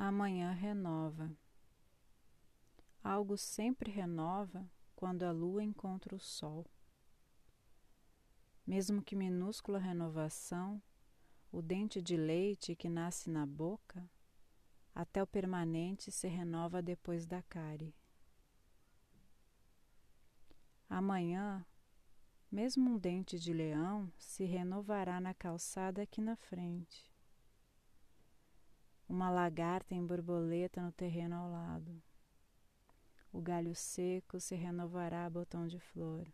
Amanhã renova. Algo sempre renova quando a lua encontra o sol. Mesmo que minúscula renovação, o dente de leite que nasce na boca, até o permanente se renova depois da cárie. Amanhã, mesmo um dente de leão se renovará na calçada aqui na frente uma lagarta em borboleta no terreno ao lado. O galho seco se renovará a botão de flor.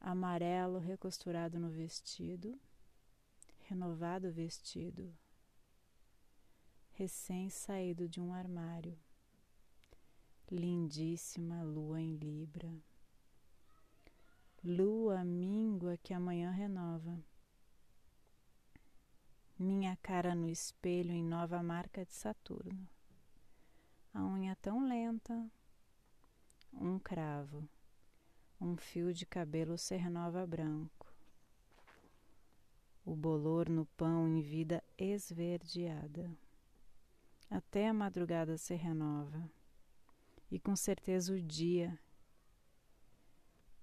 Amarelo recosturado no vestido, renovado vestido, recém-saído de um armário. Lindíssima lua em Libra. Lua míngua que amanhã renova minha cara no espelho em nova marca de Saturno. A unha tão lenta, um cravo, um fio de cabelo se renova branco. O bolor no pão em vida esverdeada. Até a madrugada se renova. E com certeza o dia,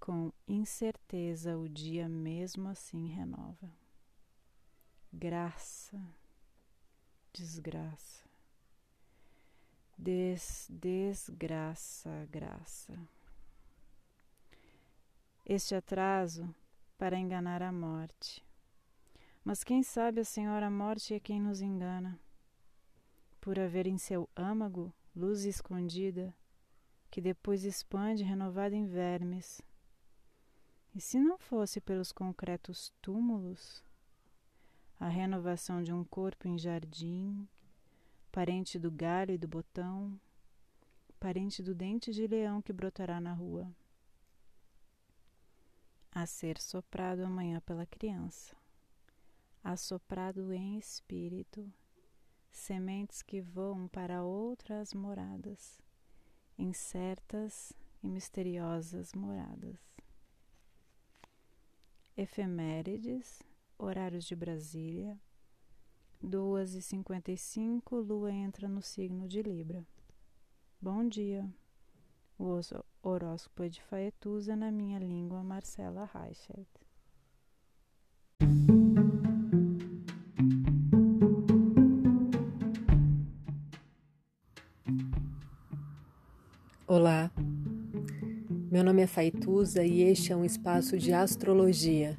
com incerteza o dia mesmo assim renova graça, desgraça, des, desgraça, graça. Este atraso para enganar a morte. Mas quem sabe a Senhora Morte é quem nos engana, por haver em seu âmago luz escondida, que depois expande renovada em vermes. E se não fosse pelos concretos túmulos, a renovação de um corpo em jardim, parente do galho e do botão, parente do dente de leão que brotará na rua, a ser soprado amanhã pela criança, assoprado em espírito, sementes que voam para outras moradas, incertas e misteriosas moradas. Efemérides horários de Brasília. 2h55, Lua entra no signo de Libra. Bom dia. O horóscopo é de Faetusa na minha língua, Marcela Reichert. Olá, meu nome é Faituza e este é um espaço de astrologia